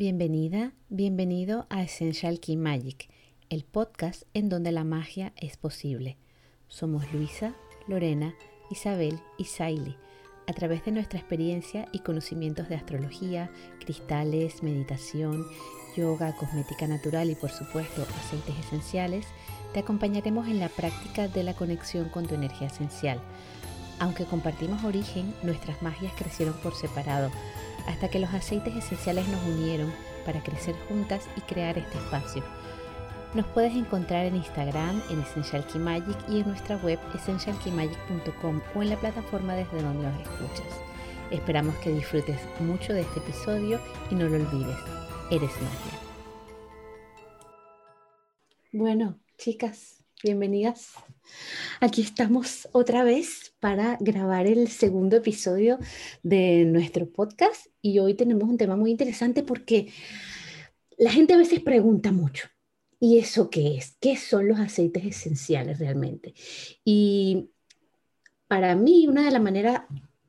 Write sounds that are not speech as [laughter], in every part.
Bienvenida, bienvenido a Essential Key Magic, el podcast en donde la magia es posible. Somos Luisa, Lorena, Isabel y Saili. A través de nuestra experiencia y conocimientos de astrología, cristales, meditación, yoga, cosmética natural y por supuesto aceites esenciales, te acompañaremos en la práctica de la conexión con tu energía esencial. Aunque compartimos origen, nuestras magias crecieron por separado hasta que los aceites esenciales nos unieron para crecer juntas y crear este espacio. Nos puedes encontrar en Instagram, en Essential Key Magic y en nuestra web essentialkeymagic.com o en la plataforma desde donde nos escuchas. Esperamos que disfrutes mucho de este episodio y no lo olvides, eres magia. Bueno, chicas, bienvenidas. Aquí estamos otra vez para grabar el segundo episodio de nuestro podcast y hoy tenemos un tema muy interesante porque la gente a veces pregunta mucho, ¿y eso qué es? ¿Qué son los aceites esenciales realmente? Y para mí una de las maneras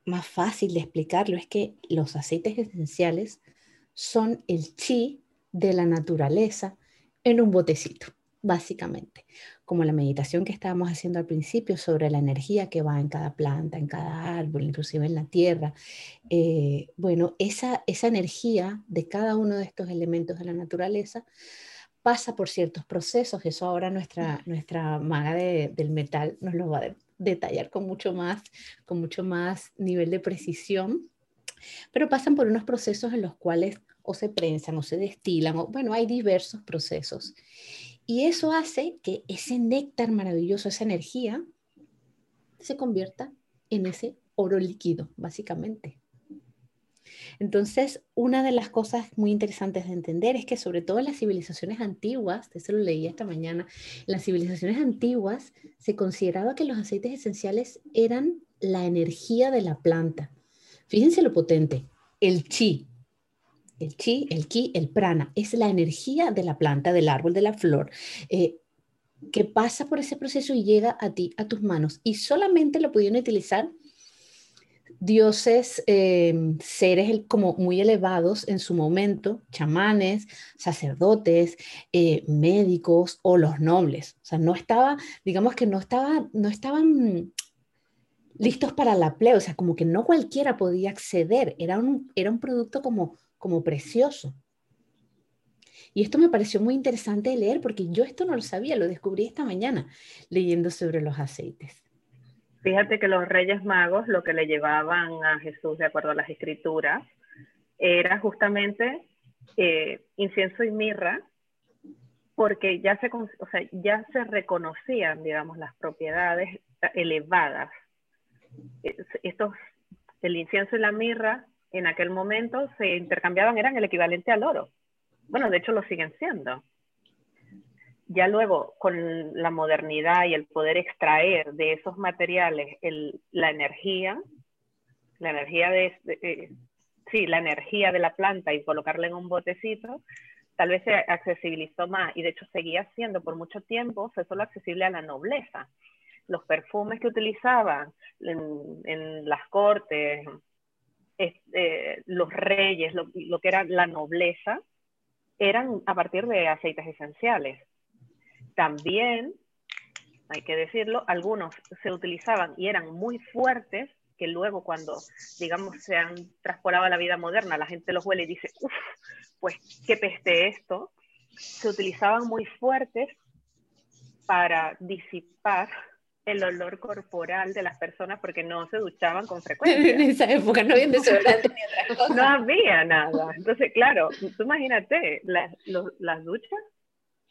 más fácil de explicarlo es que los aceites esenciales son el chi de la naturaleza en un botecito, básicamente como la meditación que estábamos haciendo al principio sobre la energía que va en cada planta, en cada árbol, inclusive en la tierra. Eh, bueno, esa, esa energía de cada uno de estos elementos de la naturaleza pasa por ciertos procesos. Eso ahora nuestra, nuestra maga del metal nos lo va a detallar con mucho más, con mucho más nivel de precisión. Pero pasan por unos procesos en los cuales o se prensan o se destilan, o bueno, hay diversos procesos. Y eso hace que ese néctar maravilloso, esa energía, se convierta en ese oro líquido, básicamente. Entonces, una de las cosas muy interesantes de entender es que sobre todo en las civilizaciones antiguas, eso lo leí esta mañana, en las civilizaciones antiguas se consideraba que los aceites esenciales eran la energía de la planta. Fíjense lo potente, el chi, el chi, el ki, el prana, es la energía de la planta, del árbol, de la flor, eh, que pasa por ese proceso y llega a ti, a tus manos. Y solamente lo pudieron utilizar dioses, eh, seres como muy elevados en su momento, chamanes, sacerdotes, eh, médicos o los nobles. O sea, no estaba, digamos que no, estaba, no estaban listos para la plebe, o sea, como que no cualquiera podía acceder, era un, era un producto como como precioso. Y esto me pareció muy interesante de leer porque yo esto no lo sabía, lo descubrí esta mañana leyendo sobre los aceites. Fíjate que los reyes magos lo que le llevaban a Jesús, de acuerdo a las escrituras, era justamente eh, incienso y mirra, porque ya se, o sea, ya se reconocían, digamos, las propiedades elevadas. Estos, el incienso y la mirra en aquel momento se intercambiaban, eran el equivalente al oro. Bueno, de hecho lo siguen siendo. Ya luego, con la modernidad y el poder extraer de esos materiales la energía, la energía de, eh, sí, la energía de la planta y colocarla en un botecito, tal vez se accesibilizó más y de hecho seguía siendo por mucho tiempo, solo accesible a la nobleza. Los perfumes que utilizaban en las cortes, eh, los reyes, lo, que era la nobleza, eran a partir de aceites esenciales. También, hay que decirlo, algunos se utilizaban y eran muy fuertes, que luego cuando, digamos, se han traspolado a la vida moderna, la gente los huele y dice, uff, pues qué peste esto, se utilizaban muy fuertes para disipar el olor corporal de las personas porque no se duchaban con [laughs] frecuencia. En esa época no había desodorante ni otra No había nada. Entonces, claro, tú imagínate, las, las duchas,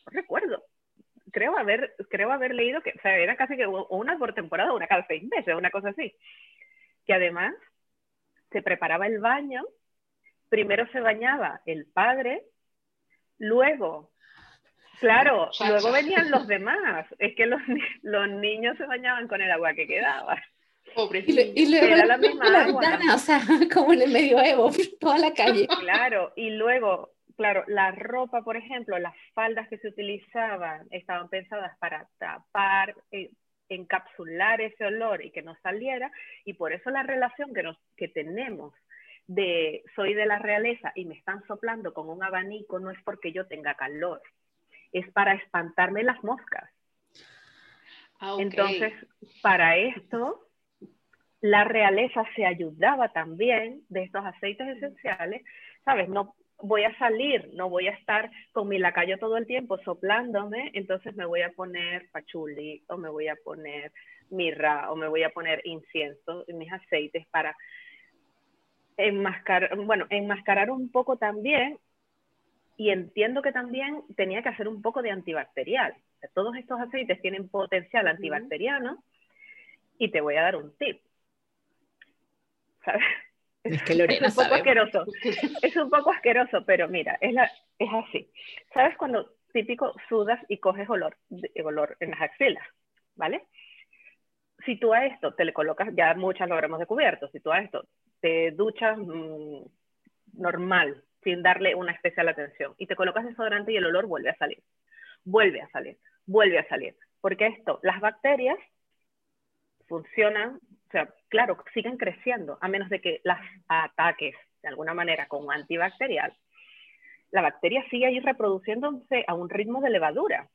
no recuerdo. Creo haber, creo haber leído que, o sea, era casi que una por temporada, una cada seis meses, una cosa así. Que además se preparaba el baño, primero se bañaba el padre, luego Claro, luego venían los [laughs] demás. Es que los, los niños se bañaban con el agua que quedaba. Y, luego era la misma agua. o sea, [laughs] como en el medioevo, [laughs] toda la calle. Claro, y luego, claro, la ropa, por ejemplo, las faldas que se utilizaban estaban pensadas para tapar, eh, encapsular ese olor y que no saliera, y por eso la relación que, nos, que tenemos de soy de la realeza y me están soplando con un abanico no es porque yo tenga calor, es para espantarme las moscas. Ah, Entonces, para esto, la realeza se ayudaba también de estos aceites esenciales, ¿sabes? No voy a salir, no voy a estar con mi lacayo todo el tiempo soplándome, entonces me voy a poner pachuli o me voy a poner mirra o me voy a poner incienso en mis aceites para enmascarar, bueno, enmascarar un poco también y entiendo que también tenía que hacer un poco de antibacterial. todos estos aceites tienen potencial antibacteriano y te voy a dar un tip. ¿Sabes? Es que Lorena es un poco asqueroso. Es un poco asqueroso, pero mira, es, la, es así. ¿Sabes cuando típico sudas y coges olor, olor en las axilas? ¿Vale? Si tú a esto te le colocas, ya muchas lo habremos descubierto, si tú a esto te duchas mm, normal, sin darle una especial atención, y te colocas desodorante y el olor vuelve a salir, vuelve a salir, vuelve a salir. Porque esto, las bacterias funcionan, o sea, claro, siguen creciendo, a menos de que las ataques de alguna manera con antibacterial, la bacteria sigue ahí reproduciéndose a un ritmo de levadura.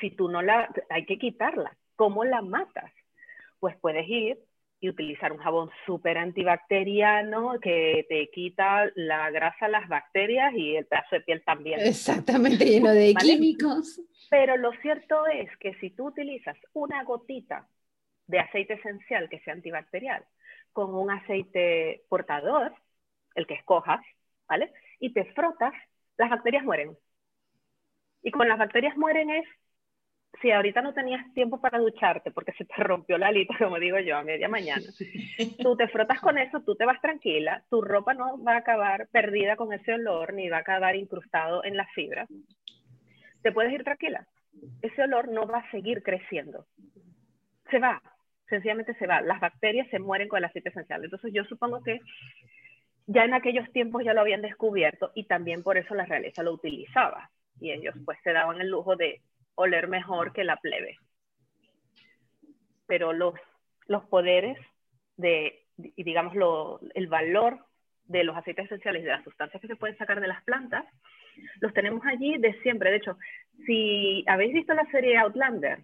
Si tú no la, hay que quitarla. ¿Cómo la matas? Pues puedes ir y utilizar un jabón súper antibacteriano que te quita la grasa, las bacterias y el pedazo de piel también. Exactamente, lleno de químicos. Pero lo cierto es que si tú utilizas una gotita de aceite esencial que sea antibacterial con un aceite portador, el que escojas, ¿vale? Y te frotas, las bacterias mueren. Y con las bacterias mueren es si ahorita no tenías tiempo para ducharte porque se te rompió la alita, como digo yo, a media mañana, [laughs] tú te frotas con eso, tú te vas tranquila, tu ropa no va a acabar perdida con ese olor ni va a acabar incrustado en las fibras. Te puedes ir tranquila. Ese olor no va a seguir creciendo. Se va, sencillamente se va. Las bacterias se mueren con el aceite esencial. Entonces yo supongo que ya en aquellos tiempos ya lo habían descubierto y también por eso la realeza lo utilizaba. Y ellos pues se daban el lujo de oler mejor que la plebe. Pero los, los poderes de, y digamos, lo, el valor de los aceites esenciales y de las sustancias que se pueden sacar de las plantas, los tenemos allí de siempre. De hecho, si habéis visto la serie Outlander,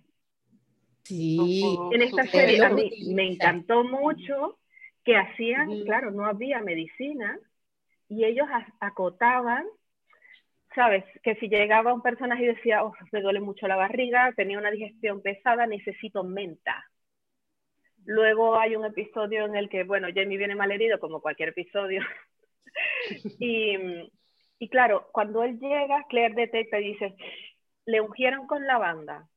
sí, en esta serie a mí me encantó mucho que hacían, claro, no había medicina y ellos acotaban sabes, que si llegaba un personaje y decía, oh, me duele mucho la barriga, tenía una digestión pesada, necesito menta. Luego hay un episodio en el que, bueno, Jamie viene mal herido, como cualquier episodio. [laughs] y, y, claro, cuando él llega, Claire detecta y dice, le ungieron con lavanda.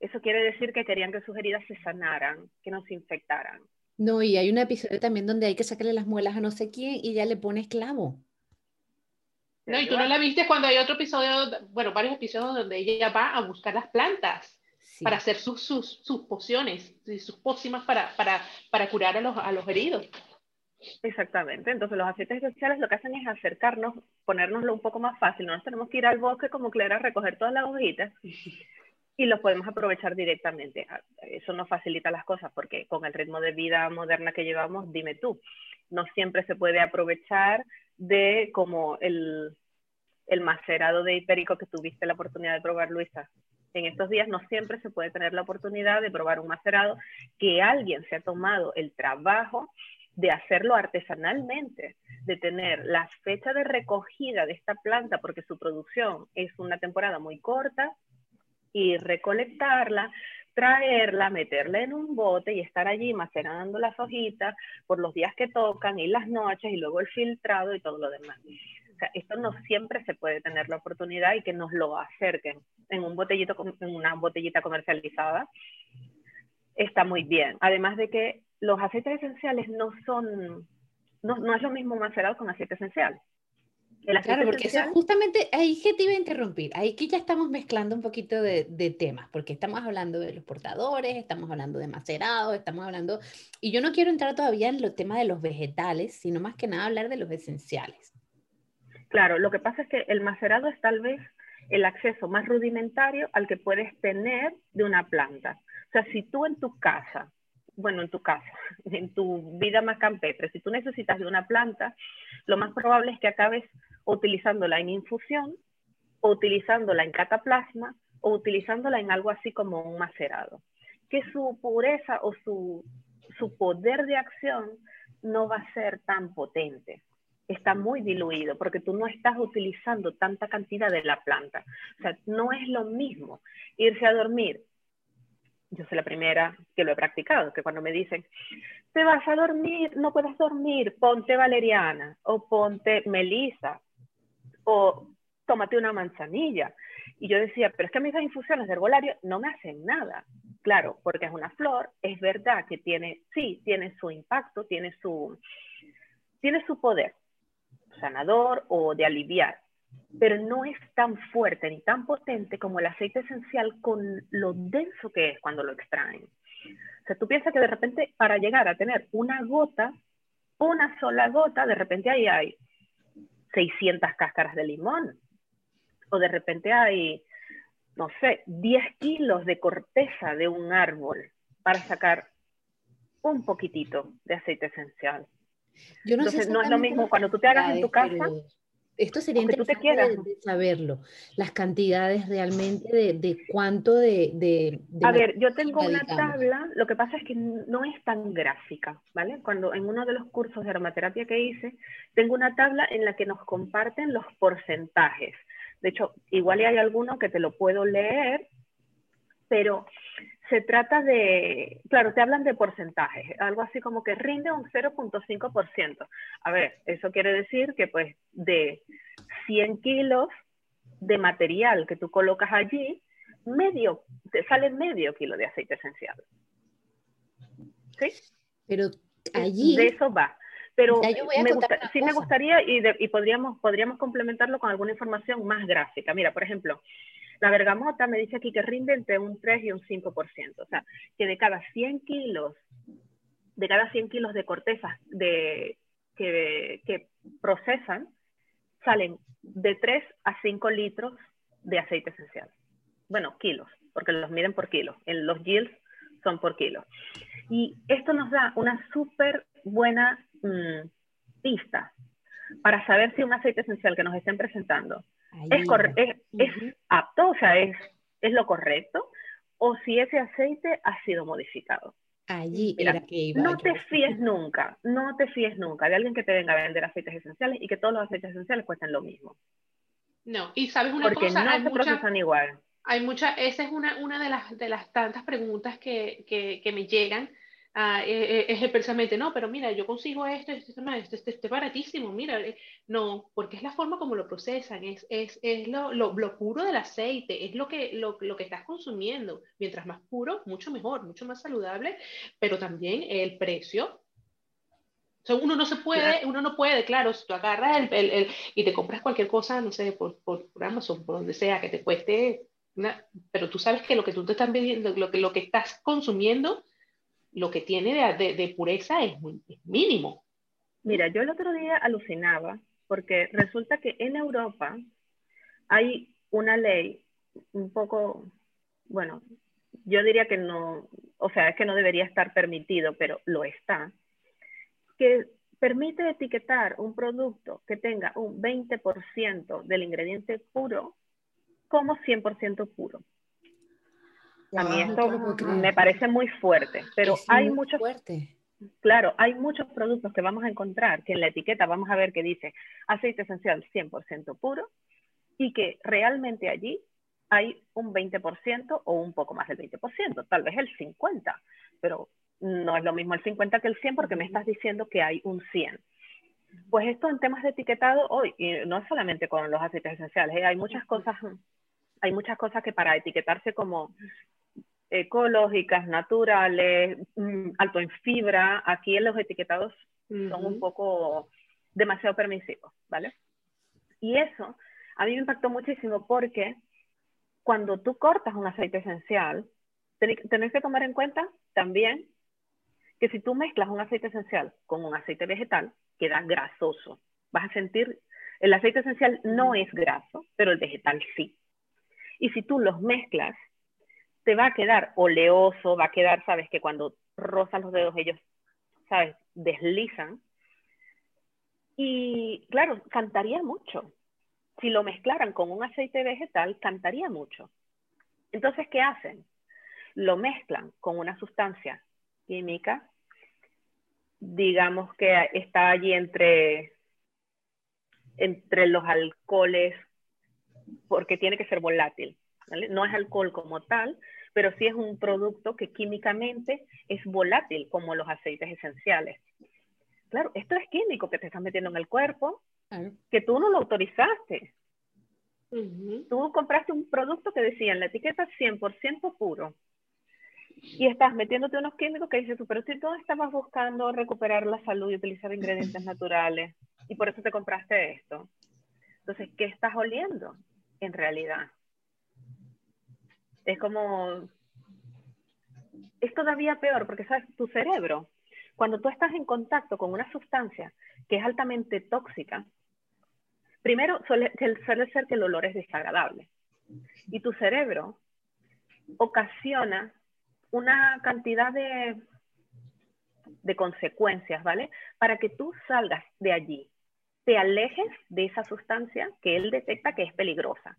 Eso quiere decir que querían que sus heridas se sanaran, que no se infectaran. No, y hay un episodio también donde hay que sacarle las muelas a no sé quién y ya le pone esclavo. No, y tú no la viste cuando hay otro episodio, bueno, varios episodios donde ella va a buscar las plantas para hacer sus, sus, sus pociones, sus pócimas para, para, para curar a los, a los heridos. Exactamente, entonces los aceites esenciales lo que hacen es acercarnos, ponérnoslo un poco más fácil, no nos tenemos que ir al bosque como Clara a recoger todas las hojitas [laughs] y los podemos aprovechar directamente. Ah, eso nos facilita las cosas porque con el ritmo de vida moderna que llevamos, dime tú, no siempre se puede aprovechar de como el, el macerado de hipérico que tuviste la oportunidad de probar, Luisa. En estos días no siempre se puede tener la oportunidad de probar un macerado que alguien se ha tomado el trabajo de hacerlo artesanalmente, de tener la fecha de recogida de esta planta, porque su producción es una temporada muy corta, y recolectarla, traerla, meterla en un bote y estar allí macerando las hojitas por los días que tocan y las noches y luego el filtrado y todo lo demás. O sea, esto no siempre se puede tener la oportunidad y que nos lo acerquen en un botellito, en una botellita comercializada. Está muy bien. Además de que los aceites esenciales no son, no, no es lo mismo macerado con aceite esencial claro, porque eso justamente ahí que te iba a interrumpir, ahí que ya estamos mezclando un poquito de, de, temas, porque estamos hablando de los portadores, estamos hablando de macerados, estamos hablando, y yo no quiero entrar todavía en los temas de los vegetales, sino más que nada hablar de los esenciales. Claro, lo que pasa es que el macerado es tal vez el acceso más rudimentario al que puedes tener de una planta. O sea, si tú en tu casa bueno, en tu casa, [laughs] en tu vida más campestre, si tú necesitas de una planta, lo más probable es que acabes utilizándola en infusión o utilizándola en cataplasma o utilizándola en algo así como un macerado, que su pureza o su, su poder de acción no va a ser tan potente. Está muy diluido porque tú no estás utilizando tanta cantidad de la planta. O sea, no es lo mismo irse a dormir. Yo soy la primera que lo he practicado, que cuando me dicen, te vas a dormir, no puedes dormir, ponte valeriana o ponte melisa o tómate una manzanilla. Y yo decía, pero es que mis infusiones de herbolario no me hacen nada. Claro, porque es una flor, es verdad que tiene, sí, tiene su impacto, tiene su, tiene su poder sanador o de aliviar, pero no es tan fuerte ni tan potente como el aceite esencial con lo denso que es cuando lo extraen. O sea, tú piensas que de repente para llegar a tener una gota, una sola gota, de repente ahí hay 600 cáscaras de limón. O de repente hay, no sé, 10 kilos de corteza de un árbol para sacar un poquitito de aceite esencial. Yo no Entonces, no es lo mismo cuando tú te hagas en tu casa. Esto sería interesante de, saberlo, las cantidades realmente de, de cuánto de, de, A ver, yo tengo una tabla, lo que pasa es que no es tan gráfica, ¿vale? Cuando en uno de los cursos de aromaterapia que hice, tengo una tabla en la que nos comparten los porcentajes. De hecho, igual hay alguno que te lo puedo leer, pero se trata de, claro, te hablan de porcentajes, algo así como que rinde un 0.5%. A ver, eso quiere decir que pues de 100 kilos de material que tú colocas allí, medio, te sale medio kilo de aceite esencial. ¿Sí? Pero allí... De eso va. Pero me sí me gustaría y, y podríamos, podríamos complementarlo con alguna información más gráfica. Mira, por ejemplo, la bergamota me dice aquí que rinde entre un 3 y un 5%, o sea, que de cada 100 kilos, de cada 100 kilos de corteza de, que, procesan, salen de 3 a 5 litros de aceite esencial. Bueno, kilos, porque los miden por kilo. En los yields son por kilo. Y esto nos da una súper buena mm, pista para saber si un aceite esencial que nos estén presentando es, es, apto, o sea, es, es lo correcto, o si ese aceite ha sido modificado. Allí era que iba. No te fíes nunca, no te fíes nunca de alguien que te venga a vender aceites esenciales y que todos los aceites esenciales cuesten lo mismo. No, y sabes una Porque cosa, no se procesan igual. Hay mucha, esa es una, una de, las, de las tantas preguntas que, que, que me llegan Ah, eh, eh, es precisamente, no, pero mira, yo consigo esto, esto, esto, esto, esto, baratísimo, mira, eh, no, porque es la forma como lo procesan, es, es, es lo, lo, lo, puro del aceite, es lo que, lo, lo, que estás consumiendo, mientras más puro, mucho mejor, mucho más saludable, pero también el precio. O sea, uno no se puede, uno no puede, claro, si tú agarras el, el, el, y te compras cualquier cosa, no sé, por, por, por Amazon, por donde sea, que te cueste, una, pero tú sabes que lo que tú te estás vendiendo, lo que, lo que estás consumiendo, lo que tiene de, pureza es, muy, mínimo. Mira, yo el otro día alucinaba porque resulta que en Europa hay una ley un poco, bueno, yo diría que no, o sea, es que no debería estar permitido, pero lo está, que permite etiquetar un producto que tenga un 20% del ingrediente puro como 100% puro. A mí esto me parece muy fuerte, pero hay muchos... Fuerte. Claro, hay muchos productos que vamos a encontrar que en la etiqueta vamos a ver que dice aceite esencial 100% puro y que realmente allí hay un 20% o un poco más del 20%, tal vez el 50%, pero no es lo mismo el 50 que el 100 porque me estás diciendo que hay un 100. Pues esto en temas de etiquetado hoy, y no es solamente con los aceites esenciales, ¿eh? hay muchas cosas hay muchas cosas que para etiquetarse como ecológicas, naturales, mm, alto en fibra, aquí en los etiquetados son un poco demasiado permisivos, ¿vale? Y eso a mí me impactó muchísimo porque cuando tú cortas un aceite esencial, tenés que tomar en cuenta también que si tú mezclas un aceite esencial con un aceite vegetal, queda grasoso. Vas a sentir, el aceite esencial no es graso, pero el vegetal sí. Y si tú los mezclas te va a quedar oleoso, va a quedar, sabes, que cuando rozas los dedos, ellos, ¿sabes? Deslizan. Y claro, cantaría mucho. Si lo mezclaran con un aceite vegetal, cantaría mucho. Entonces, ¿qué hacen? Lo mezclan con una sustancia química, digamos que está allí entre, entre los alcoholes, porque tiene que ser volátil. No es alcohol como tal, pero sí es un producto que químicamente es volátil, como los aceites esenciales. Claro, esto es químico que te estás metiendo en el cuerpo, que tú no lo autorizaste. Tú compraste un producto que decía en la etiqueta 100% puro. Y estás metiéndote unos químicos que dices tú, pero si tú estabas buscando recuperar la salud y utilizar ingredientes naturales, y por eso te compraste esto. Entonces, ¿qué estás oliendo en realidad? Es como, es todavía peor porque, ¿sabes? Tu cerebro, cuando tú estás en contacto con una sustancia que es altamente tóxica, primero suele, ser que el olor es desagradable. Y tu cerebro ocasiona una cantidad de, de consecuencias, ¿vale? Para que tú salgas de allí, te alejes de esa sustancia que él detecta que es peligrosa.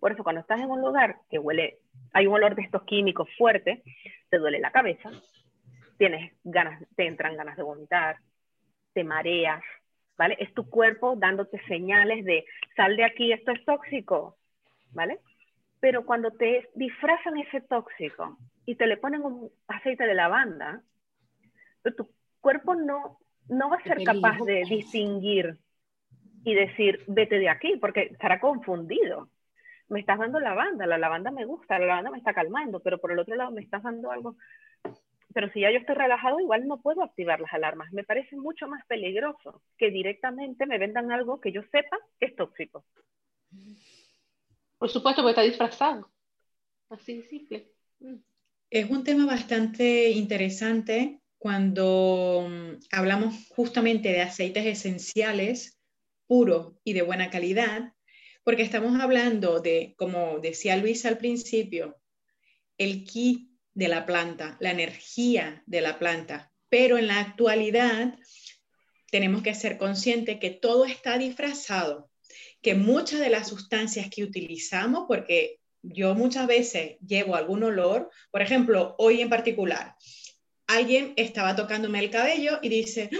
Por eso cuando estás en un lugar que huele, hay un olor de estos químicos fuerte, te duele la cabeza, tienes ganas, te entran ganas de vomitar, te mareas, ¿vale? Es tu cuerpo dándote señales de sal de aquí, esto es tóxico, ¿vale? Pero cuando te disfrazan ese tóxico y te le ponen un aceite de lavanda, tu cuerpo no, no va a ser capaz de distinguir y decir, vete de aquí, porque estará confundido me estás dando lavanda, la lavanda me gusta, la lavanda me está calmando, pero por el otro lado me estás dando algo. Pero si ya yo estoy relajado, igual no puedo activar las alarmas. Me parece mucho más peligroso que directamente me vendan algo que yo sepa que es tóxico. Por supuesto, porque está disfrazado. Así de simple. Mm. Es un tema bastante interesante cuando mm, hablamos justamente de aceites esenciales puros y de buena calidad, porque estamos hablando de, como decía Luis al principio, el ki de la planta, la energía de la planta, pero en la actualidad tenemos que ser conscientes que todo está disfrazado, que muchas de las sustancias que utilizamos, porque yo muchas veces llevo algún olor, por ejemplo, hoy en particular, alguien estaba tocándome el cabello y dice.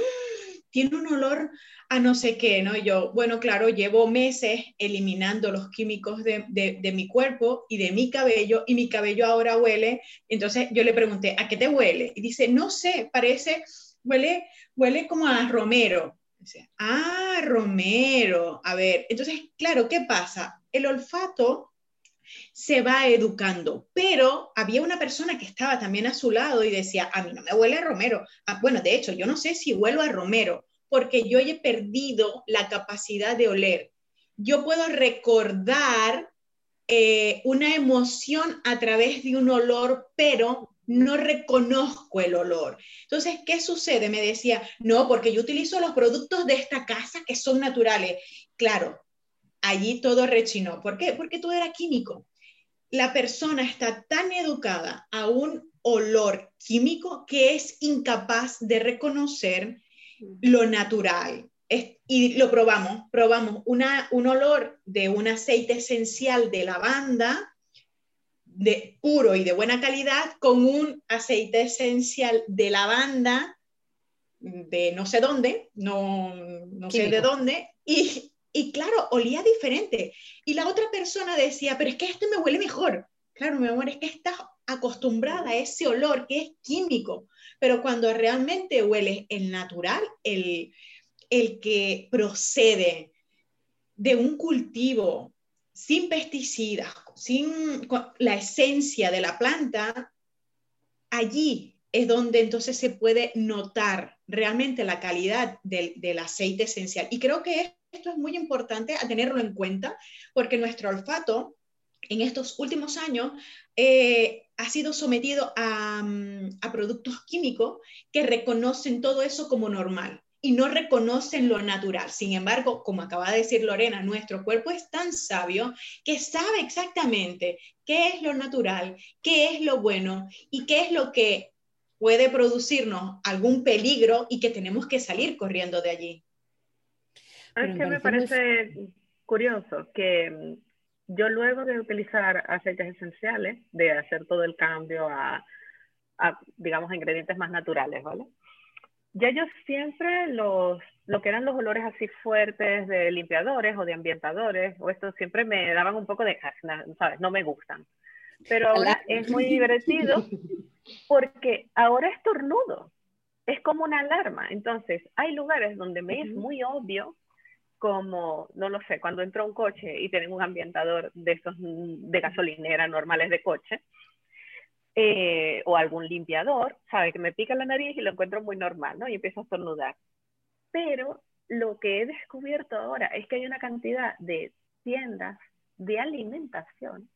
Tiene un olor a no sé qué, ¿no? yo, bueno, claro, llevo meses eliminando los químicos de, de, mi cuerpo y de mi cabello y mi cabello ahora huele. Entonces yo le pregunté, ¿a qué te huele? Y dice, no sé, parece, huele, huele como a romero. Ah, romero. A ver, entonces, claro, ¿qué pasa? El olfato se va educando, pero había una persona que estaba también a su lado y decía, a mí no me huele a romero. Ah, bueno, de hecho, yo no sé si huelo a romero, porque yo he perdido la capacidad de oler. Yo puedo recordar eh, una emoción a través de un olor, pero no reconozco el olor. Entonces, ¿qué sucede? Me decía, no, porque yo utilizo los productos de esta casa que son naturales. Claro, allí todo rechinó. ¿Por qué? Porque todo era químico. La persona está tan educada a un olor químico que es incapaz de reconocer lo natural. y lo probamos, probamos una, un olor de un aceite esencial de lavanda, de puro y de buena calidad, con un aceite esencial de lavanda de no sé dónde, no, no sé de dónde, y, y claro, olía diferente. Y la otra persona decía, pero es que este me huele mejor. Claro, mi amor, es que estás acostumbrada a ese olor que es químico, pero cuando realmente huele el natural, el, el que procede de un cultivo sin pesticidas, sin la esencia de la planta, allí es donde entonces se puede notar realmente la calidad del, del, aceite esencial. Y creo que esto es muy importante a tenerlo en cuenta porque nuestro olfato en estos últimos años eh, ha sido sometido mm, a, productos químicos que reconocen todo eso como normal y no reconocen lo natural. Sin embargo, como acaba de decir Lorena, nuestro cuerpo es tan sabio que sabe exactamente qué es lo natural, qué es lo bueno y qué es lo que puede producirnos algún peligro y que tenemos que salir corriendo de allí. Es que me parece curioso que mm, yo luego de utilizar aceites esenciales, de hacer todo el cambio a, a digamos, ingredientes más naturales, ¿vale? Ya yo siempre los, lo que eran los olores así fuertes de limpiadores o de ambientadores, o esto siempre me daban un poco de, ¿sabes? No me gustan. Pero ahora es muy divertido porque ahora es tornudo. Es como una alarma. Entonces, hay lugares donde me es muy obvio como, no lo sé, cuando entro a un coche y tienen un ambientador de esos de gasolinera normales de coche, eh, o algún limpiador, sabe que me pica la nariz y lo encuentro muy normal, ¿no? Y empiezo a estornudar. Pero lo que he descubierto ahora es que hay una cantidad de tiendas de alimentación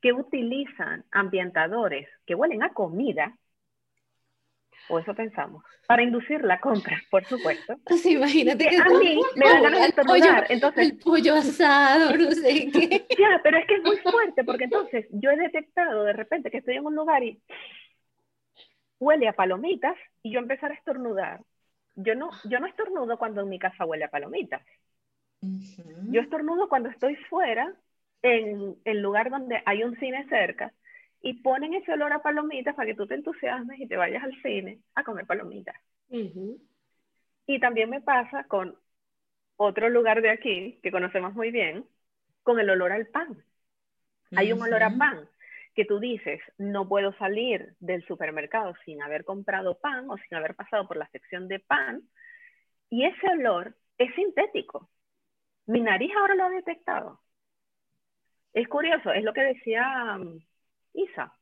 que utilizan ambientadores que huelen a comida o eso pensamos, para inducir la compra, por supuesto. Sí, imagínate que, a mí me da ganas de estornudar, entonces... El pollo asado, no sé qué. [laughs] Ya, pero es que es muy fuerte, porque entonces yo he detectado de repente que estoy en un lugar y huele a palomitas y yo empezar a estornudar. Yo no, yo no estornudo cuando en mi casa huele a palomitas. Yo estornudo cuando estoy fuera, en el lugar donde hay un cine cerca, y ponen ese olor a palomitas para que tú te entusiasmes y te vayas al cine a comer palomitas. Y también me pasa con otro lugar de aquí que conocemos muy bien, con el olor al pan. Hay un olor a pan que tú dices, no puedo salir del supermercado sin haber comprado pan o sin haber pasado por la sección de pan. Y ese olor es sintético. Mi nariz ahora lo ha detectado. Es curioso, es lo que decía mm, Isa,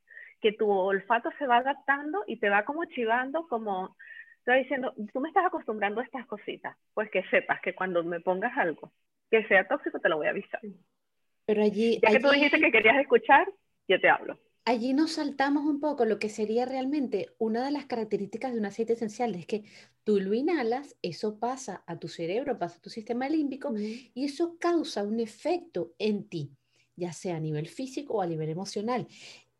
que tu olfato se va adaptando y te va como chivando, como está diciendo, tú me estás acostumbrando a estas cositas, pues que sepas que cuando me pongas algo que sea tóxico te lo voy a avisar. Pero allí... Ya que tú dijiste que querías escuchar, yo te hablo. Allí nos saltamos un poco lo que sería realmente una de las características de un aceite esencial, es que tú lo inhalas, eso pasa a tu cerebro, pasa a tu sistema límbico y eso causa un efecto en ti, ya sea a nivel físico o a nivel emocional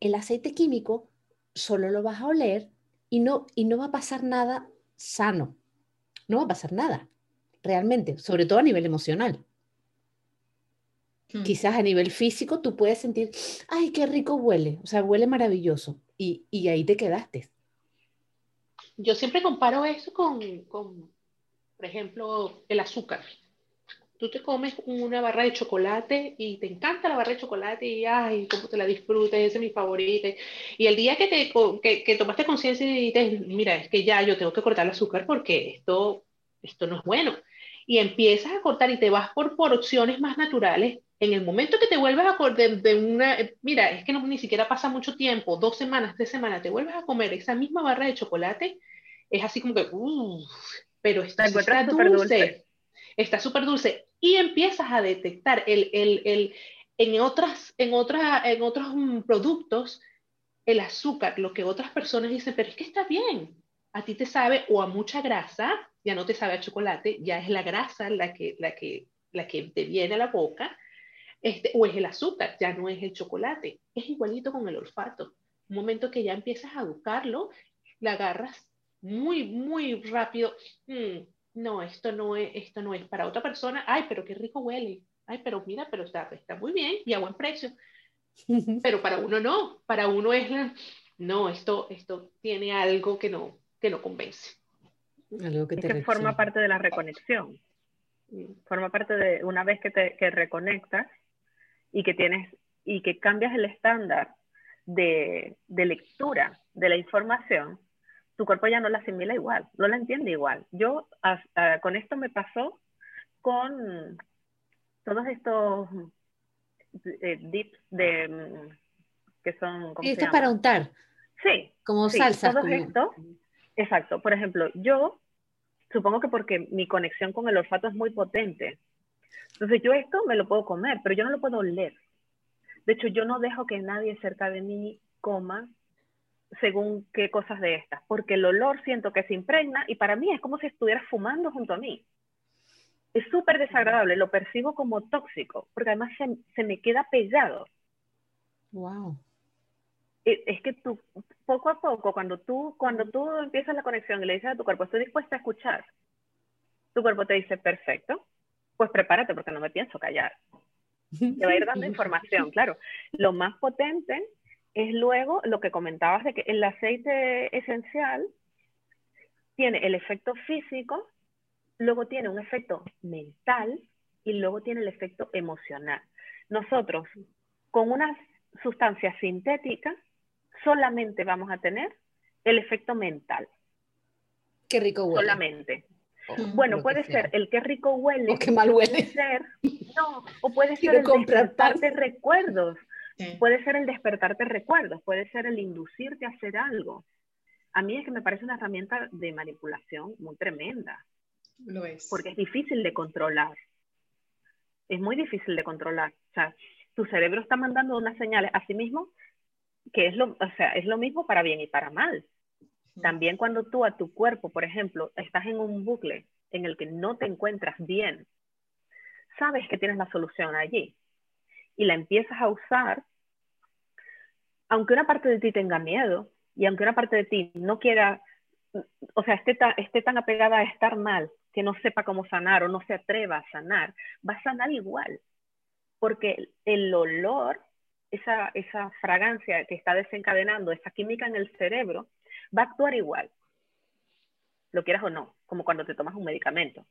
el aceite químico solo lo vas a oler y no, y no va a pasar nada sano. No va a pasar nada, realmente, sobre todo a nivel emocional. Hmm. Quizás a nivel físico tú puedes sentir, ay, qué rico huele, o sea, huele maravilloso, y, y ahí te quedaste. Yo siempre comparo eso con, con, por ejemplo, el azúcar tú te comes una barra de chocolate y te encanta la barra de chocolate y ay, cómo te la disfrutas, ese es mi favorito. Y el día que, te, que, que tomaste conciencia y dices, mira, es que ya yo tengo que cortar el azúcar porque esto, esto no es bueno. Y empiezas a cortar y te vas por, por opciones más naturales. En el momento que te vuelves a cortar de, una, mira, es que no, ni siquiera pasa mucho tiempo, dos semanas, tres semanas, te vuelves a comer esa misma barra de chocolate, es así como que, uff, pero está, está dulce. dulce está súper dulce y empiezas a detectar el, el, el, en, otras, en, otra, en otros mm, productos el azúcar, lo que otras personas dicen, pero es que está bien, a ti te sabe o a mucha grasa, ya no te sabe a chocolate, ya es la grasa la que, la que, la que te viene a la boca, este, o es el azúcar, ya no es el chocolate. Es igualito con el olfato. Un momento que ya empiezas a buscarlo, la agarras muy, muy rápido. Mm, no, esto no es, esto no es para otra persona, ay, pero qué rico huele, ay, pero mira, pero está, está muy bien y a buen precio. [laughs] Pero para uno no, para uno es no, esto, esto tiene algo que no, que no convence. Algo que, te forma parte de la reconexión. Forma parte de una vez que te que reconectas y que tienes y que cambias el estándar de, de lectura de la información, tu cuerpo ya no la asimila igual, no la entiende igual. Yo hasta con esto me pasó con todos estos eh, dips de que son ¿cómo esto es para untar. Sí. Como salsa. Todo esto, exacto. Por ejemplo, yo supongo que porque mi conexión con el olfato es muy potente. Entonces yo esto me lo puedo comer, pero yo no lo puedo oler. De hecho, yo no dejo que nadie cerca de mí coma según qué cosas de estas, porque el olor siento que se impregna y para mí es como si estuviera fumando junto a mí. Es súper desagradable, lo percibo como tóxico, porque además se, me queda pegado. Wow. es que tú, poco a poco, cuando tú, cuando tú empiezas la conexión y le dices a tu cuerpo, estoy dispuesta a escuchar, tu cuerpo te dice, perfecto, pues prepárate porque no me pienso callar. Te va a ir dando [laughs] información, claro. Lo más potente es luego lo que comentabas de que el aceite esencial tiene el efecto físico, luego tiene un efecto mental y luego tiene el efecto emocional. Nosotros, con una sustancia sintética, solamente vamos a tener el efecto mental. Qué rico huele. Solamente. bueno, puede ser el qué rico huele. O qué mal huele. Puede ser, no, o puede [laughs] ser el despertarte recuerdos. Puede ser el despertarte recuerdos, puede ser el inducirte a hacer algo. A mí es que me parece una herramienta de manipulación muy tremenda. Lo es. Porque es difícil de controlar. Es muy difícil de controlar. O sea, tu cerebro está mandando unas señales a sí mismo que es lo, o sea, es lo mismo para bien y para mal. También cuando tú a tu cuerpo, por ejemplo, estás en un bucle en el que no te encuentras bien, sabes que tienes la solución allí y la empiezas a usar, aunque una parte de ti tenga miedo y aunque una parte de ti no quiera, o sea, esté, esté tan apegada a estar mal que no sepa cómo sanar o no se atreva a sanar, va a sanar igual, porque el olor esa, esa fragancia que está desencadenando esa química en el cerebro va a actuar igual, lo quieras o no, como cuando te tomas un medicamento.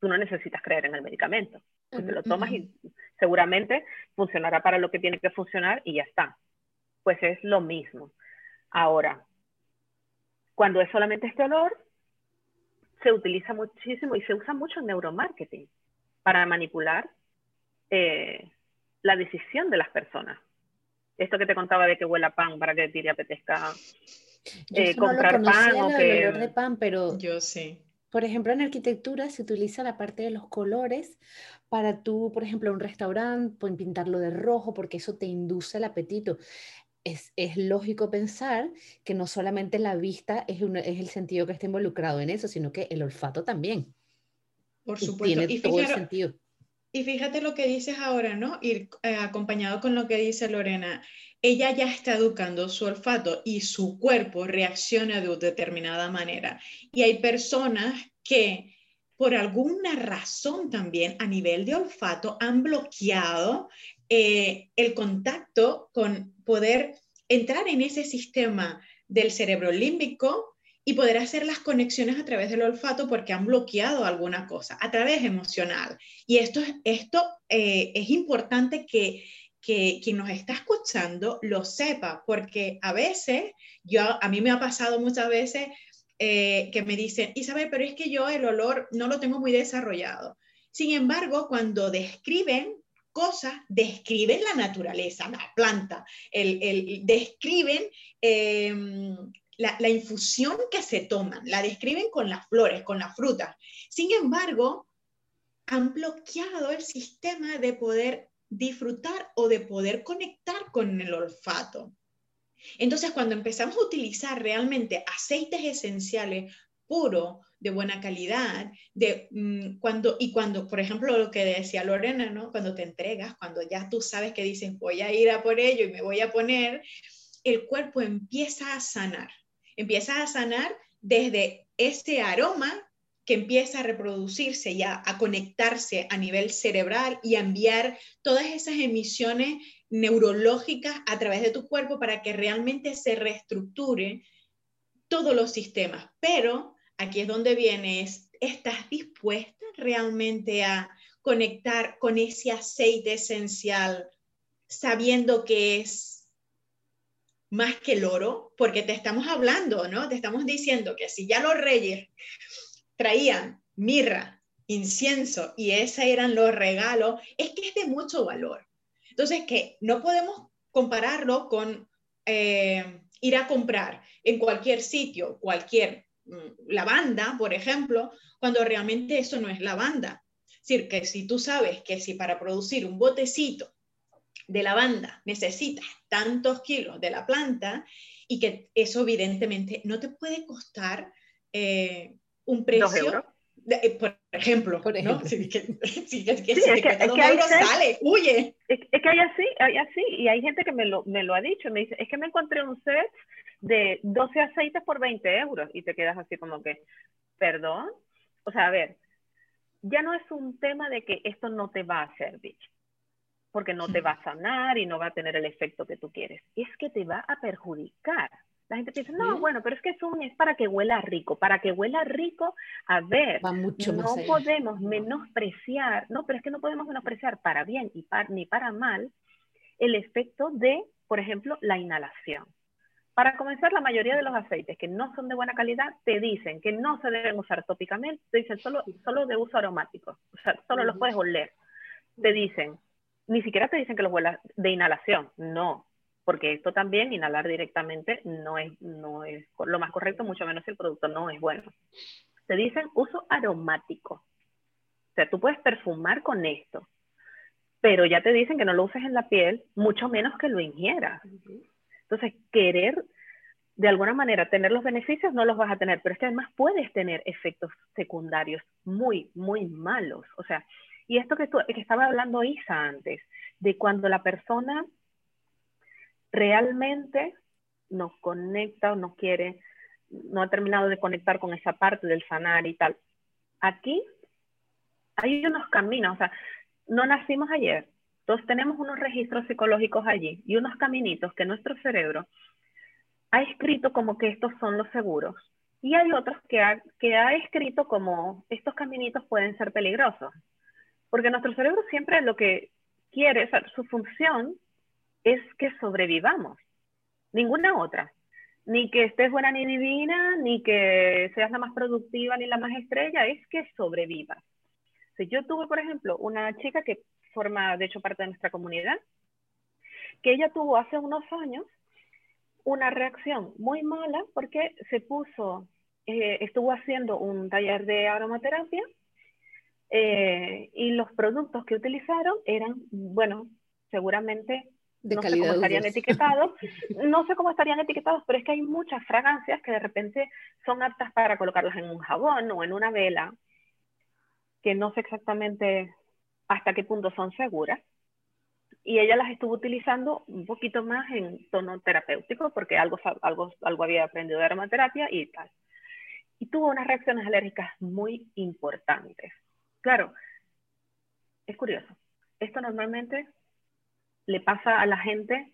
Tú no necesitas creer en el medicamento. Tú te lo tomas y seguramente funcionará para lo que tiene que funcionar y ya está. Pues es lo mismo. Ahora, cuando es solamente este olor, se utiliza muchísimo y se usa mucho en neuromarketing para manipular eh, la decisión de las personas esto que te contaba de que huela pan para que te apetezca eh, comprar pan o que... El olor de pan, pero yo sé. Por ejemplo, en arquitectura se utiliza la parte de los colores para tú, por ejemplo, un restaurante, pueden pintarlo de rojo porque eso te induce el apetito. Es, es, lógico pensar que no solamente la vista es, es, el sentido que está involucrado en eso, sino que el olfato también. Por supuesto. Y tiene todo el sentido. Y fíjate lo que dices ahora, ¿no? Ir eh, acompañado con lo que dice Lorena. Ella ya está educando su olfato y su cuerpo reacciona de determinada manera. Y hay personas que por alguna razón también a nivel de olfato han bloqueado eh, el contacto con poder entrar en ese sistema del cerebro límbico y poder hacer las conexiones a través del olfato porque han bloqueado alguna cosa, a través emocional. Y esto, esto eh, es importante que, que quien nos está escuchando lo sepa, porque a veces, yo, a mí me ha pasado muchas veces eh, que me dicen, Isabel, pero es que yo el olor no lo tengo muy desarrollado. Sin embargo, cuando describen cosas, describen la naturaleza, la planta, el, el describen em, la, infusión que se toman, la describen con las flores, con las frutas. Sin embargo, han bloqueado el sistema de poder disfrutar o de poder conectar con el olfato. Entonces, cuando empezamos a utilizar realmente aceites esenciales puros, de buena calidad, de, mm, cuando, y cuando, por ejemplo, lo que decía Lorena, ¿no? cuando te entregas, cuando ya tú sabes que dices, voy a ir a por ello y me voy a poner, el cuerpo empieza a sanar empieza a sanar desde ese aroma que empieza a reproducirse y a, conectarse a nivel cerebral y a enviar todas esas emisiones neurológicas a través de tu cuerpo para que realmente se reestructure todos los sistemas. Pero aquí es donde vienes, ¿estás dispuesta realmente a conectar con ese aceite esencial sabiendo que es más que el oro, porque te estamos hablando, ¿no? Te estamos diciendo que si ya los reyes traían mirra, incienso y esos eran los regalos, es que es de mucho valor. Entonces, que no podemos compararlo con eh, ir a comprar en cualquier sitio, cualquier mm, lavanda, por ejemplo, cuando realmente eso no es lavanda. Es decir, que si tú sabes que si para producir un botecito de lavanda necesitas tantos kilos de la planta y que eso evidentemente no te puede costar eh, un precio. por ejemplo, por ejemplo. ¿no? Si, que, si, que, sí, es que, es que hay sale, huye. Es, es, que hay así, hay así, y hay gente que me lo, me lo ha dicho, me dice, es que me encontré un set de 12 aceites por 20 euros, y te quedas así como que, perdón, o sea, a ver, ya no es un tema de que esto no te va a servir, porque no te va a sanar y no va a tener el efecto que tú quieres, es que te va a perjudicar. La gente piensa, no, bueno, pero es que eso es para que huela rico. Para que huela rico, a ver, no podemos menospreciar, no, pero es que no podemos menospreciar para bien y ni para mal el efecto de, por ejemplo, la inhalación. Para comenzar, la mayoría de los aceites que no son de buena calidad te dicen que no se deben usar tópicamente, te dicen solo, solo de uso aromático, o sea, solo los puedes oler. Te dicen, ni siquiera te dicen que los huelas de inhalación, no, porque esto también, inhalar directamente, no es, no es lo más correcto, mucho menos si el producto no es bueno. Te dicen uso aromático. O sea, tú puedes perfumar con esto, pero ya te dicen que no lo uses en la piel, mucho menos que lo ingieras. Entonces, querer de alguna manera tener los beneficios no los vas a tener, pero es que además puedes tener efectos secundarios muy, muy malos. O sea, y esto que, que estaba hablando Isa antes, de cuando la persona realmente nos conecta o no quiere, no ha terminado de conectar con esa parte del sanar y tal. Aquí hay unos caminos, o sea, no nacimos ayer, todos tenemos unos registros psicológicos allí y unos caminitos que nuestro cerebro ha escrito como que estos son los seguros. Y hay otros que ha, que ha escrito como estos caminitos pueden ser peligrosos. Porque nuestro cerebro siempre lo que quiere, o sea, su función es que sobrevivamos, ninguna otra. Ni que estés buena ni divina, ni que seas la más productiva ni la más estrella, es que sobrevivas. Si yo tuve, por ejemplo, una chica que forma, de hecho, parte de nuestra comunidad, que ella tuvo hace unos años una reacción muy mala porque se puso, eh, estuvo haciendo un taller de aromaterapia eh, y los productos que utilizaron eran, bueno, seguramente no sé cómo estarían etiquetados, [laughs] no sé cómo estarían etiquetados, pero es que hay muchas fragancias que de repente son aptas para colocarlas en un jabón o en una vela, que no sé exactamente hasta qué punto son seguras. Y ella las estuvo utilizando un poquito más en tono terapéutico, porque algo, algo, algo había aprendido de aromaterapia y tal. Y tuvo unas reacciones alérgicas muy importantes. Claro, es curioso. Esto normalmente le pasa a la gente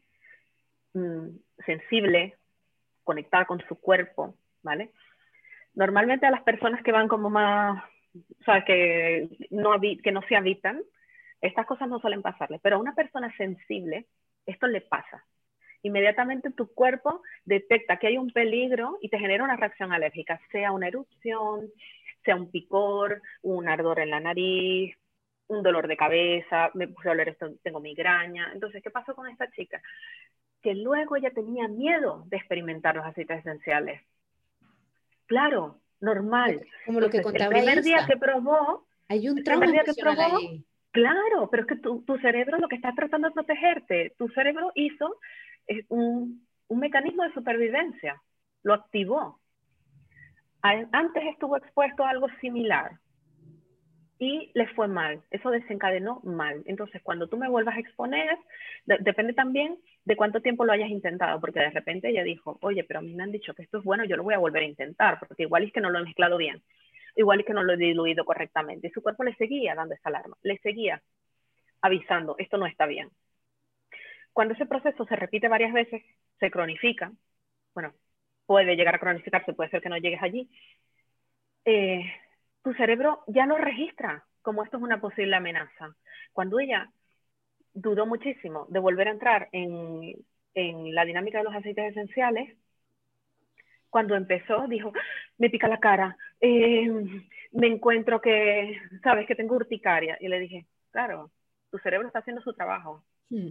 mm, sensible, conectada con su cuerpo, ¿vale? Normalmente a las personas que van como más, o sea, que no, que no se habitan, estas cosas no suelen pasarle, pero a una persona sensible, esto le pasa. Inmediatamente tu cuerpo detecta que hay un peligro y te genera una reacción alérgica, sea una erupción, sea un picor, un ardor en la nariz, un dolor de cabeza, me puse a oler esto, tengo migraña. Entonces, ¿qué pasó con esta chica? Que luego ella tenía miedo de experimentar los aceites esenciales. Claro, normal. Como lo que contaba El primer día que probó, hay un trauma día que probó, Claro, pero es que tu, tu, cerebro lo que está tratando de protegerte, tu cerebro hizo eh, un, un mecanismo de supervivencia, lo activó. Antes estuvo expuesto a algo similar, y les fue mal. Eso desencadenó mal. Entonces, cuando tú me vuelvas a exponer, depende también de cuánto tiempo lo hayas intentado, porque de repente ella dijo, oye, pero a mí me han dicho que esto es bueno, yo lo voy a volver a intentar, porque igual es que no lo he mezclado bien, igual es que no lo he diluido correctamente. Y su cuerpo le seguía dando esa alarma, le seguía avisando, esto no está bien. Cuando ese proceso se repite varias veces, se cronifica, bueno, puede llegar a cronificarse, puede ser que no llegues allí, eh, tu cerebro ya lo registra como esto es una posible amenaza. Cuando ella dudó muchísimo de volver a entrar en, en la dinámica de los aceites esenciales, cuando empezó dijo, me pica la cara, eh, me encuentro que, sabes, que tengo urticaria. Y le dije, claro, tu cerebro está haciendo su trabajo. Hmm.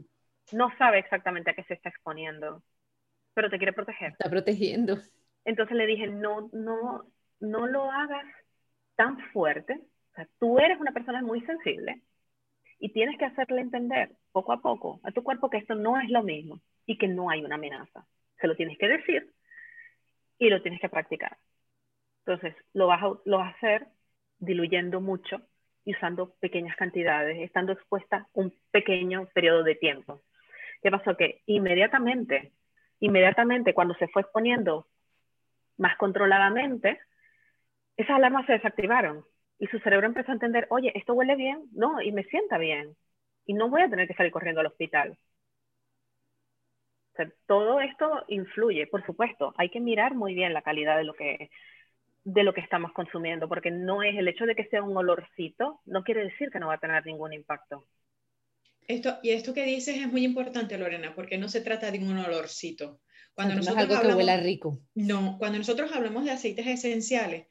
No sabe exactamente a qué se está exponiendo, pero te quiere proteger. Está protegiendo. Entonces le dije, no, no, no lo hagas tan fuerte, o sea, tú eres una persona muy sensible y tienes que hacerle entender poco a poco a tu cuerpo que esto no es lo mismo y que no hay una amenaza. Se lo tienes que decir y lo tienes que practicar. Entonces, lo vas a, lo vas a hacer diluyendo mucho y usando pequeñas cantidades, estando expuesta un pequeño periodo de tiempo. ¿Qué pasó? Que inmediatamente, inmediatamente cuando se fue exponiendo más controladamente, esas alarmas se desactivaron y su cerebro empezó a entender, oye, esto huele bien, no, y me sienta bien, y no voy a tener que salir corriendo al hospital. todo esto influye, por supuesto, hay que mirar muy bien la calidad de lo que de lo que estamos consumiendo, porque no es el hecho de que sea un olorcito, no quiere decir que no va a tener ningún impacto. Esto, y esto que dices es muy importante, Lorena, porque no se trata de un olorcito. Cuando nosotros no algo que rico. No, cuando nosotros hablamos de aceites esenciales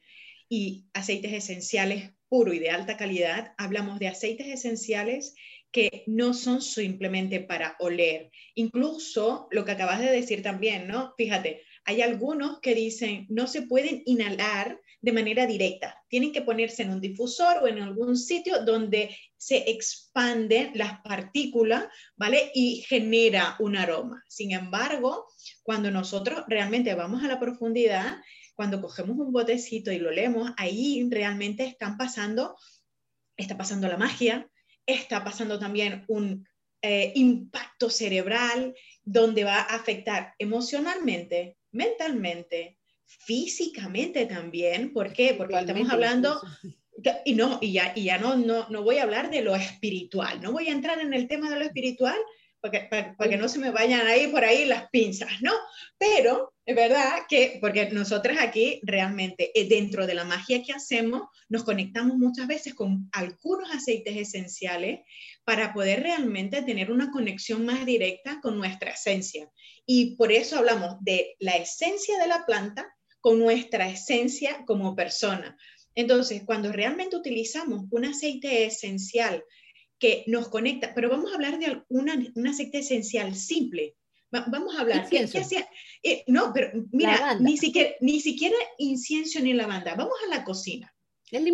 y aceites esenciales puro y de alta calidad, hablamos de aceites esenciales que no son simplemente para oler. Incluso lo que acabas de decir también, ¿no? Fíjate, hay algunos que dicen no se pueden inhalar de manera directa, tienen que ponerse en un difusor o en algún sitio donde se expanden las partículas, ¿vale? Y genera un aroma. Sin embargo, cuando nosotros realmente vamos a la profundidad, cuando cogemos un botecito y lo leemos, ahí realmente están pasando, está pasando la magia, está pasando también un eh, impacto cerebral donde va a afectar emocionalmente, mentalmente, físicamente también. ¿Por qué? Porque estamos hablando, y no, y ya, y ya no, no, no voy a hablar de lo espiritual, no voy a entrar en el tema de lo espiritual para que, para, que no se me vayan ahí por ahí las pinzas, ¿no? Pero es verdad que, porque nosotras aquí realmente, eh, dentro de la magia que hacemos, nos conectamos muchas veces con algunos aceites esenciales para poder realmente tener una conexión más directa con nuestra esencia. Y por eso hablamos de la esencia de la planta con nuestra esencia como persona. Entonces, cuando realmente utilizamos un aceite esencial que nos conecta, pero vamos a hablar de una, un aceite esencial simple. Vamos a hablar. ¿Qué, qué eh, no, pero mira, ni siquiera, ni siquiera incienso ni lavanda. Vamos a la cocina.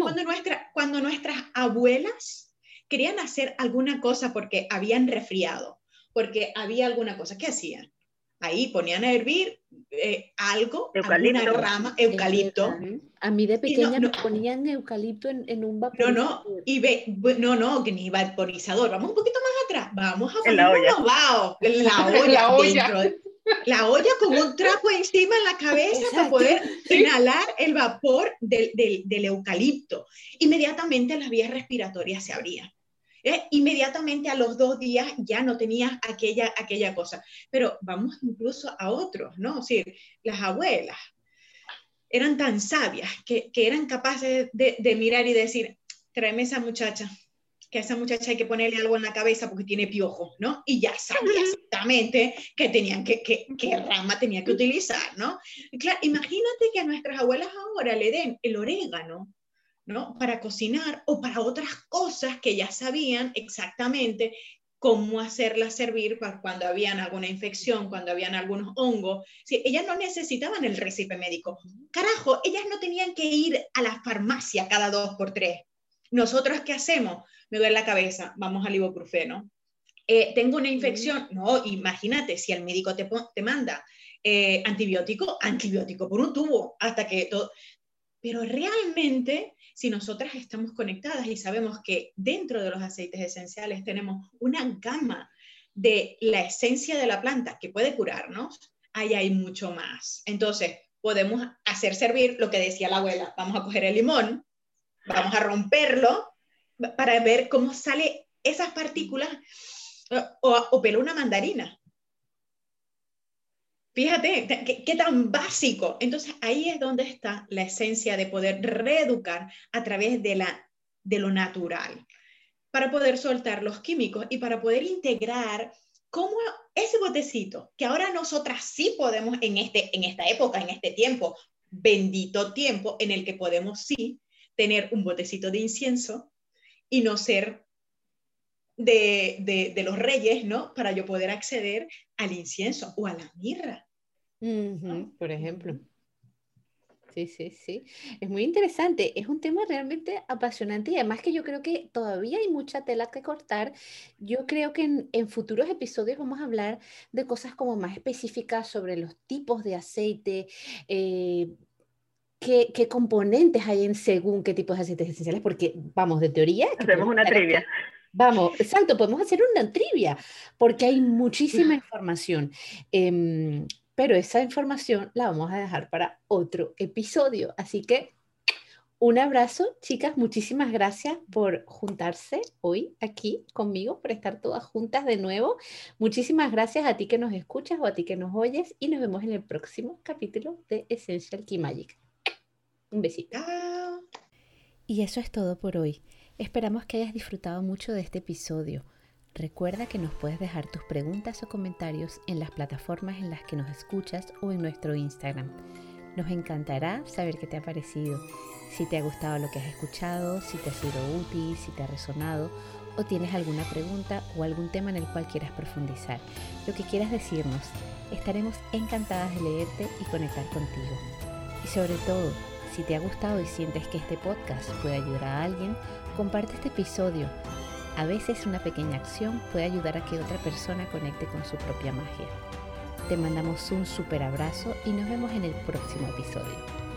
Cuando, nuestra, cuando nuestras abuelas querían hacer alguna cosa porque habían resfriado, porque había alguna cosa, ¿qué hacían? ahí ponían a hervir eh, algo, eucalipto. alguna rama, eucalipto. A mí de pequeña me ponían eucalipto en, un vaporizador. No, no, y ve, no, no, que ni vaporizador. Vamos un poquito más atrás. Vamos a poner la olla. en la olla. [laughs] la olla. la olla con un trapo encima en la cabeza para poder inhalar el vapor del, del, del eucalipto. Inmediatamente las vías respiratorias se abrían. ¿eh? inmediatamente a los dos días ya no tenías aquella, aquella cosa. Pero vamos incluso a otros, ¿no? Sí, las abuelas eran tan sabias que, eran capaces de, mirar y decir, tráeme esa muchacha, que a esa muchacha hay que ponerle algo en la cabeza porque tiene piojos, ¿no? Y ya sabía exactamente que tenían que, qué rama tenía que utilizar, ¿no? claro, imagínate que a nuestras abuelas ahora le den el orégano ¿no? Para cocinar o para otras cosas que ya sabían exactamente cómo hacerla servir para cuando habían alguna infección, cuando habían algunos hongos. Sí, ellas no necesitaban el recipe médico. Carajo, ellas no tenían que ir a la farmacia cada dos por tres. Nosotros, ¿qué hacemos? Me duele la cabeza, vamos al ibuprofeno. Eh, tengo una infección, no, imagínate, si el médico te, te manda eh, antibiótico, antibiótico por un tubo, hasta que todo... Pero realmente si nosotras estamos conectadas y sabemos que dentro de los aceites esenciales tenemos una gama de la esencia de la planta que puede curarnos, ahí hay mucho más. Entonces, podemos hacer servir lo que decía la abuela, vamos a coger el limón, vamos a romperlo para ver cómo sale esas partículas o, o pelo una mandarina. Fíjate, ¿qué, tan básico. Entonces ahí es donde está la esencia de poder reeducar a través de, la, de lo natural, para poder soltar los químicos y para poder integrar cómo ese botecito, que ahora nosotras sí podemos en, este, en esta época, en este tiempo, bendito tiempo en el que podemos sí tener un botecito de incienso y no ser de, de, de, los reyes, ¿no? Para yo poder acceder al incienso o a la mirra por ejemplo. Sí, sí, sí. Es muy interesante. Es un tema realmente apasionante y además que yo creo que todavía hay mucha tela que cortar. Yo creo que en, futuros episodios vamos a hablar de cosas como más específicas sobre los tipos de aceite, eh, qué, qué, componentes hay en según qué tipos de aceites esenciales, porque vamos, de teoría... Hacemos una trivia. Vamos, exacto, podemos hacer una trivia, porque hay [laughs] muchísima información. Em, pero esa información la vamos a dejar para otro episodio. Así que un abrazo, chicas. Muchísimas gracias por juntarse hoy aquí conmigo, por estar todas juntas de nuevo. Muchísimas gracias a ti que nos escuchas o a ti que nos oyes y nos vemos en el próximo capítulo de Essential Key Magic. Un besito. Y eso es todo por hoy. Esperamos que hayas disfrutado mucho de este episodio. Recuerda que nos puedes dejar tus preguntas o comentarios en las plataformas en las que nos escuchas o en nuestro Instagram. Nos encantará saber qué te ha parecido, si te ha gustado lo que has escuchado, si te ha sido útil, si te ha resonado o tienes alguna pregunta o algún tema en el cual quieras profundizar. Lo que quieras decirnos, estaremos encantadas de leerte y conectar contigo. Y sobre todo, si te ha gustado y sientes que este podcast puede ayudar a alguien, comparte este episodio. A veces una pequeña acción puede ayudar a que otra persona conecte con su propia magia. Te mandamos un super abrazo y nos vemos en el próximo episodio.